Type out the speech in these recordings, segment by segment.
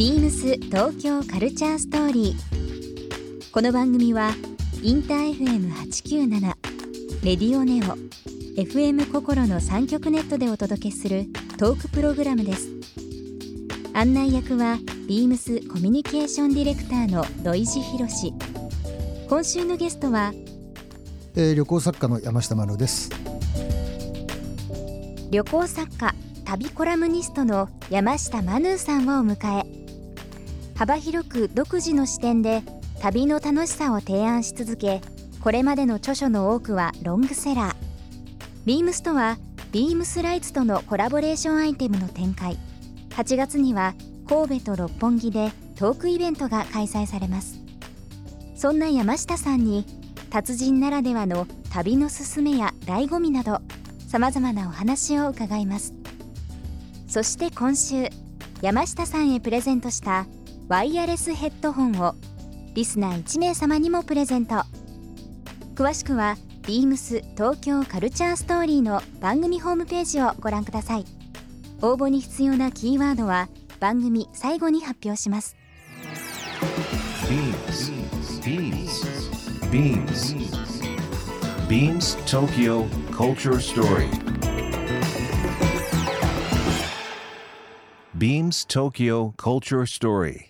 ビームス東京カルチャーストーリー。この番組はインター FM897 レディオネオ FM 心の三極ネットでお届けするトークプログラムです。案内役はビームスコミュニケーションディレクターの土井博志。今週のゲストはえー、旅行作家の山下真乃です旅行作家旅コラムニストの山下マヌーさんをお迎え幅広く独自の視点で旅の楽しさを提案し続けこれまでの著書の多くはロングセラー。ビームスとはビームスライツとのコラボレーションアイテムの展開。8月には神戸と六本木でトークイベントが開催されます。そんな山下さんに達人ならではの旅のすすめや醍醐味などさまざまなお話を伺います。そして今週山下さんへプレゼントしたワイヤレスヘッドホンをリスナー1名様にもプレゼント詳しくは beams 東京カルチャーストーリーの番組ホームページをご覧ください応募に必要なキーワードは番組最後に発表します Beams. Beams Tokyo Culture Story. Beams Tokyo Culture Story.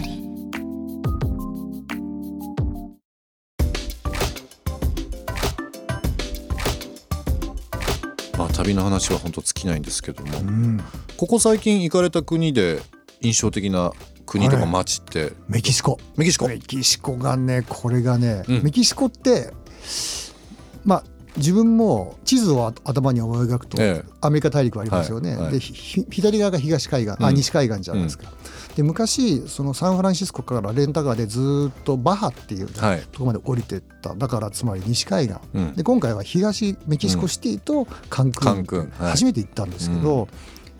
ー。旅の話は本当尽きないんですけども、ここ最近行かれた国で印象的な国とか街って、メキシコ。メキシコ。メキシコがねこれがね、うん。メキシコってまあ自分も地図を頭に思い描くと、ええ。アメリカ大陸はありますよね、でひ左側が東海岸、あうん。西海岸じゃないですか、で昔そのサンフランシスコからレンタカーでずっとバハっていう、はい。とこまで降りてった。だからつまり西海岸、うん。で今回は東メキシコシティとカンクン、初めて行ったんですけど、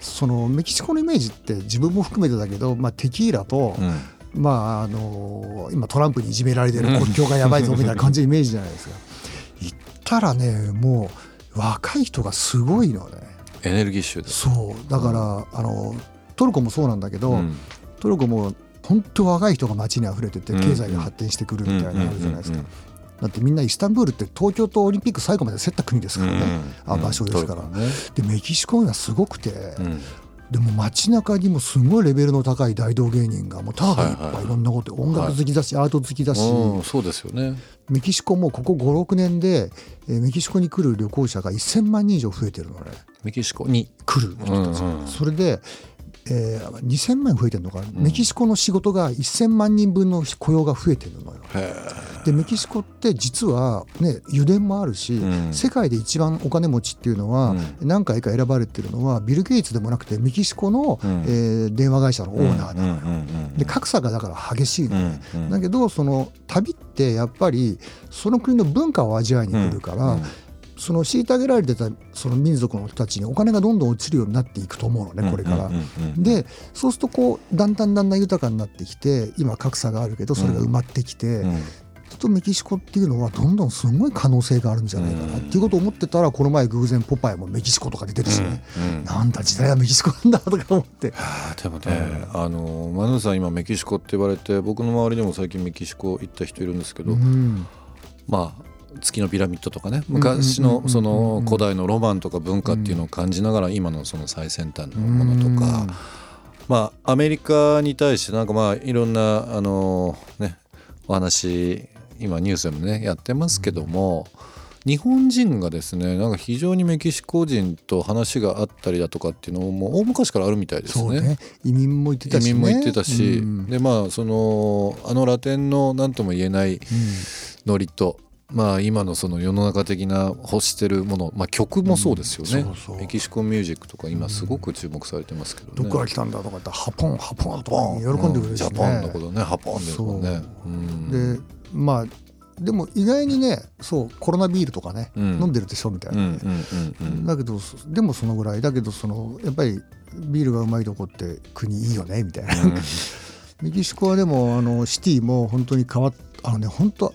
そのメキシコのイメージって自分も含めてだけど、まあ、テキーラと、うん。まああの今トランプにいじめられてる国境がやばいぞみたいな感じのイメージじゃないですか。行ったらねもう若い人がすごいのね。エネルギッシュで。す、そう。だからあのトルコもそうなんだけど、うん。トルコも本当若い人が街に溢れててうん。経済が発展してくるみたいなのあるじゃないですか。だってみんなイスタンブールって東京とオリンピック最後まで競った国ですからね、うんあ場所ですから、でメキシコがすごくて、うんでも街中にもすごいレベルの高い大道芸人がもうただいっぱい。いろんなこと、音楽好きだし、アート好きだし、うんそうですよね。メキシコもここ56年で、えーメキシコに来る旅行者が1000万人以上増えてるのね。メキシコに？来る人たちが、うんうんそれで、えー2000万増えてるのかな、メキシコの仕事が1000万人分の雇用が増えてるのよ。でメキシコって実はね油田もあるし、うん。世界で一番お金持ちっていうのは、うん。何回か選ばれてるのはビル・ゲイツでもなくてメキシコの、うん。えー電話会社のオーナーだ、うんうんうんうんで格差がだから激しいのね、うんうん。だけどその旅ってやっぱりその国の文化を味わいに来るから、うん。うんその虐げられてたその民族の人たちにお金がどんどん落ちるようになっていくと思うのねこれから。でそうするとこうだんだんだんだん豊かになってきて今格差があるけどそれが埋まってきて、とメキシコっていうのはどんどんすごい可能性があるんじゃないかな。っていうことを思ってたらこの前偶然ポパイもメキシコとか出てるしね、うん。うん。なんだ時代はメキシコなんだとか思って。でもね、あのマヌーさん今メキシコって言われて僕の周りでも最近メキシコ行った人いるんですけど、うん。まあ月のピラミッドとかね。昔のその古代のロマンとか文化っていうのを感じながら今のその最先端のものとか、まあアメリカに対してなんかまあいろんなあのねお話今ニュースでもねやってますけども、日本人がですねなんか非常にメキシコ人と話があったりだとかっていうのももう大昔からあるみたいですね。ね。移民も行ってたし、ね、移民も行ってたし、うん。でまあそのあのラテンの何とも言えないノリと、まあ今のその世の中的な欲してるもの、まあ、曲もそうですよね、うん。そうそう。メキシコミュージックとか今すごく注目されてますけどね。どこから来たんだとか言ったらハポンハポンとか喜んでくれるしね、ジャパンのことねハポンでね。うん。でまあでも意外にねそうコロナビールとかね、うん。飲んでるでしょみたいな、うんうんうんうん。だけどでもそのぐらい。だけどそのやっぱりビールがうまいとこって国いいよねみたいな、メキシコはでもあのシティも本当に変わっあのね本当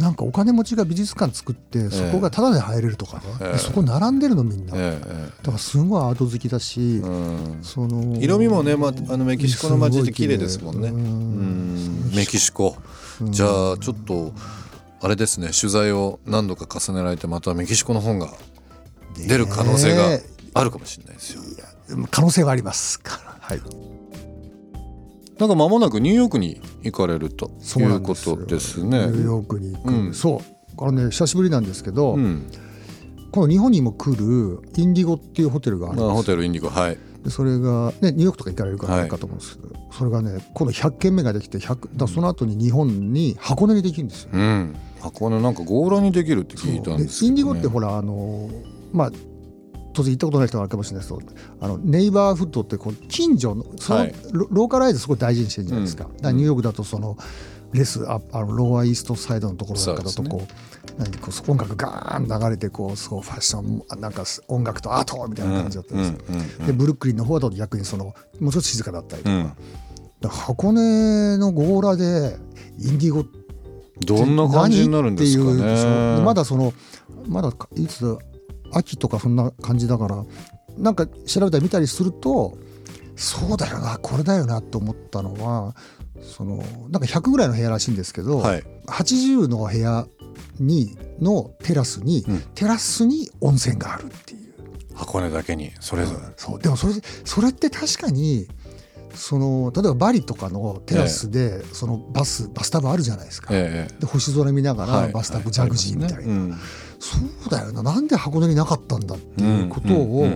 なんかお金持ちが美術館作ってそこがタダで入れるとかね、ええ。でそこ並んでるのみんな、えだえからすごいアート好きだし、ええうん。その色味もね、まあ、あのメキシコの街って綺麗。ですもんね。うん。メキシコ。うんじゃあちょっとあれですね。取材を何度か重ねられてまたメキシコの本が出る可能性がねあるかもしれないですよ。可能性はありますはいなんか間もなくニューヨークに行かれるということですニね。ューヨークに行く、うんそうこれね久しぶりなんですけど、うん、今度日本にも来るインディゴっていうホテルがあるんすホテルインディゴはい。でそれが、ね、ニューヨークとか行かれるからはいないかと思うんですけど、それがね今度100軒目ができて100だその後に日本に箱根にできるんですよ。うん。箱根なんか強羅にできるって聞いたんでですけど、ね。インディゴってほらあのまあ当然行ったことない人があるかもしれないですけどあのネイバーフッドってこう近所のその、はい。ロローカライズすごい大事にしてるじゃないですか,、うん。だからニューヨークだとそのレスああのローアーイーストサイドのところなんかだとそうこう何こう音楽ガーン流れてこうそうファッションあなんか音楽とアートみたいな感じだったんですよ。うんうんでブルックリンの方だと逆にそのもうちょっと静かだったりとか,、から箱根の強羅でインディゴどんな感じになるんですかね。まだそのまだかいつ秋とかそんな感じだからなんか調べたり見たりするとそうだよなこれだよなと思ったのはそのなんか100ぐらいの部屋らしいんですけど、はい。80の部屋にのテラスに、うんテラスに温泉があるっていう。箱根だけにそれぞれ。そうでもそれそれって確かにその例えばバリとかのテラスで、そのバスバスタブあるじゃないですか。ええ。で星空見ながら、はい。バスタブ、はいジャグジーみたいな、そうだよな。なんで箱根になかったんだっていうことを、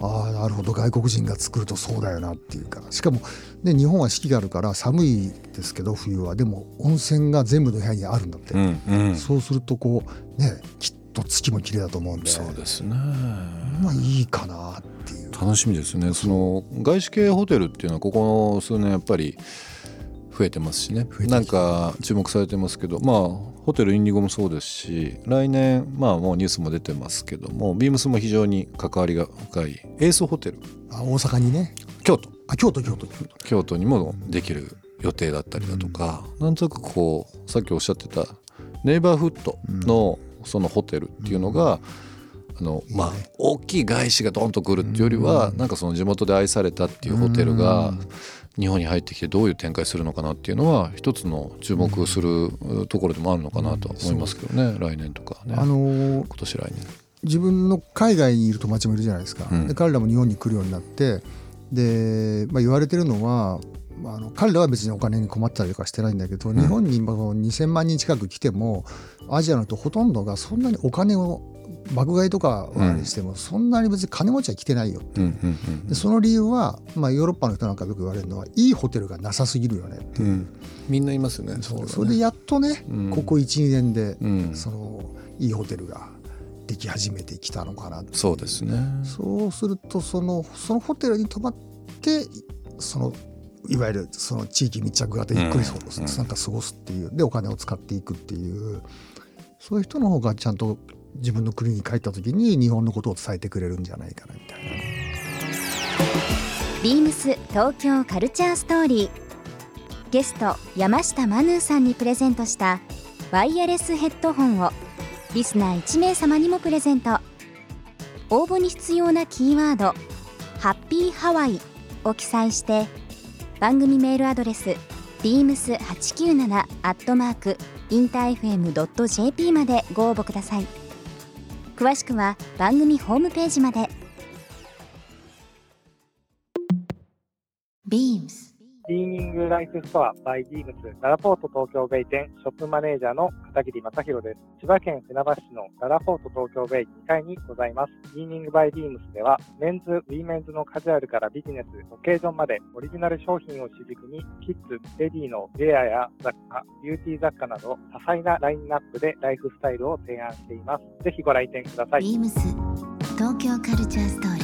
ああなるほど。外国人が作るとそうだよなっていうか。しかも、ね、日本は四季があるから寒いですけど冬は。でも温泉が全部の部屋にあるんだって、うんうん。そうするとこうねきっと月も綺麗だと思うんで。そうですね。まあいいかなっていう。楽しみですね。その外資系ホテルっていうのはここ数年やっぱり増えてますしね。なんか注目されてますけど、まあホテルインディゴもそうですし、来年まあもうニュースも出てますけども、ビームスも非常に関わりが深い。エースホテル。あ大阪にね。京都。あ京都京都京都。京都にもできる予定だったりだとか、なんとなくこうさっきおっしゃってたネイバーフッドのそのホテルっていうのが、あのいいねまあ大きい外資がドンと来るっていうよりは、なんかその地元で愛されたっていうホテルがうん。日本に入ってきてどういう展開するのかなっていうのは一つの注目するところでもあるのかなとは思いますけどね、来年とかね、あのー今年来年。自分の海外にいる友達もいるじゃないですか、うん。で彼らも日本に来るようになってで、まあ、言われてるのは、まあ、あの彼らは別にお金に困ったりとかしてないんだけど、日本に今2000万人近く来てもアジアの人ほとんどがそんなにお金を爆買いとかしても、そんなに別に金持ちは来てないよう。んうんうんでその理由は、まあ、ヨーロッパの人なんかよく言われるのはいいホテルがなさすぎるよねっていう、うん。みんな言いますよね。そうね。それでやっとね、うん。ここ12年で、うん。そのいいホテルができ始めてきたのかなそうですね。そうするとそのそのホテルに泊まってそのいわゆるその地域密着型ゆっくりそううん。なんか過ごすっていうでお金を使っていくっていうそういう人の方がちゃんと自分の国に帰った時に日本のことを伝えてくれるんじゃないかなみたいな。ね。ビームス東京カルチャーストーリー。ゲスト山下マヌーさんにプレゼントしたワイヤレスヘッドホンをリスナー1名様にもプレゼント。応募に必要なキーワード「ハッピーハワイ」を記載して番組メールアドレス beams897 アットマークインター FM.jp までご応募ください。詳しくは番組ホームページまで。Beams ビーミングライフストアバイビームスららぽーと東京ベイ店ショップマネージャーの片桐正宏です。千葉県船橋市のららぽーと東京ベイ2階にございます。ビーミングバイビームスではメンズ、ウィメンズのカジュアルからビジネス、オケージョンまでオリジナル商品を主軸にキッズ、レディのウェアや雑貨、ビューティー雑貨など多彩なラインナップでライフスタイルを提案しています。ぜひご来店ください。Beams 東京カルチャーストーリー